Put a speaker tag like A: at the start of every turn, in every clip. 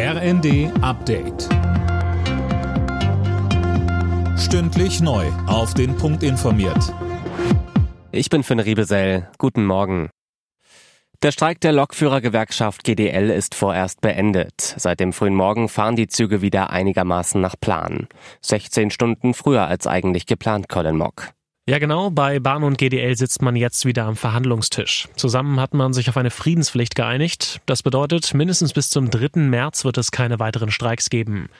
A: RND Update. Stündlich neu. Auf den Punkt informiert.
B: Ich bin Finn Riebesell. Guten Morgen. Der Streik der Lokführergewerkschaft GDL ist vorerst beendet. Seit dem frühen Morgen fahren die Züge wieder einigermaßen nach Plan. 16 Stunden früher als eigentlich geplant, Colin Mock.
C: Ja, genau. Bei Bahn und GDL sitzt man jetzt wieder am Verhandlungstisch. Zusammen hat man sich auf eine Friedenspflicht geeinigt. Das bedeutet, mindestens bis zum 3. März wird es keine weiteren Streiks geben.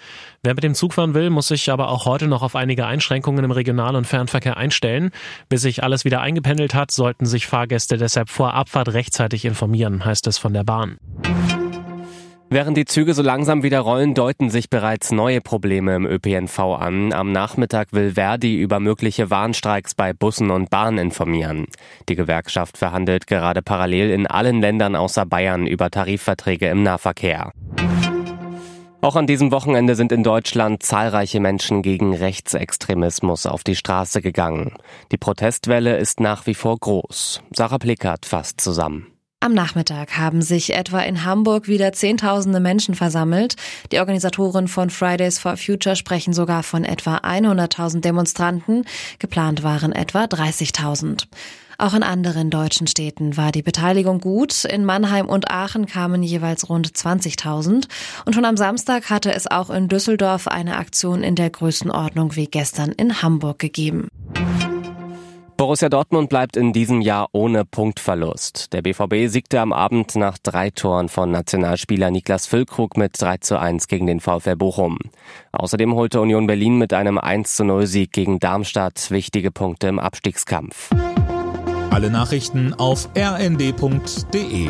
C: Wer mit dem Zug fahren will, muss sich aber auch heute noch auf einige Einschränkungen im Regional- und Fernverkehr einstellen. Bis sich alles wieder eingependelt hat, sollten sich Fahrgäste deshalb vor Abfahrt rechtzeitig informieren, heißt es von der Bahn.
B: Während die Züge so langsam wieder rollen, deuten sich bereits neue Probleme im ÖPNV an. Am Nachmittag will Verdi über mögliche Warnstreiks bei Bussen und Bahnen informieren. Die Gewerkschaft verhandelt gerade parallel in allen Ländern außer Bayern über Tarifverträge im Nahverkehr. Auch an diesem Wochenende sind in Deutschland zahlreiche Menschen gegen Rechtsextremismus auf die Straße gegangen. Die Protestwelle ist nach wie vor groß. Sarah Plickert fasst zusammen.
D: Am Nachmittag haben sich etwa in Hamburg wieder Zehntausende Menschen versammelt. Die Organisatoren von Fridays for Future sprechen sogar von etwa 100.000 Demonstranten. Geplant waren etwa 30.000. Auch in anderen deutschen Städten war die Beteiligung gut. In Mannheim und Aachen kamen jeweils rund 20.000. Und schon am Samstag hatte es auch in Düsseldorf eine Aktion in der Größenordnung wie gestern in Hamburg gegeben.
B: Borussia Dortmund bleibt in diesem Jahr ohne Punktverlust. Der BVB siegte am Abend nach drei Toren von Nationalspieler Niklas Füllkrug mit 3 zu 1 gegen den VfL Bochum. Außerdem holte Union Berlin mit einem 1 zu 0 Sieg gegen Darmstadt wichtige Punkte im Abstiegskampf.
A: Alle Nachrichten auf rnd.de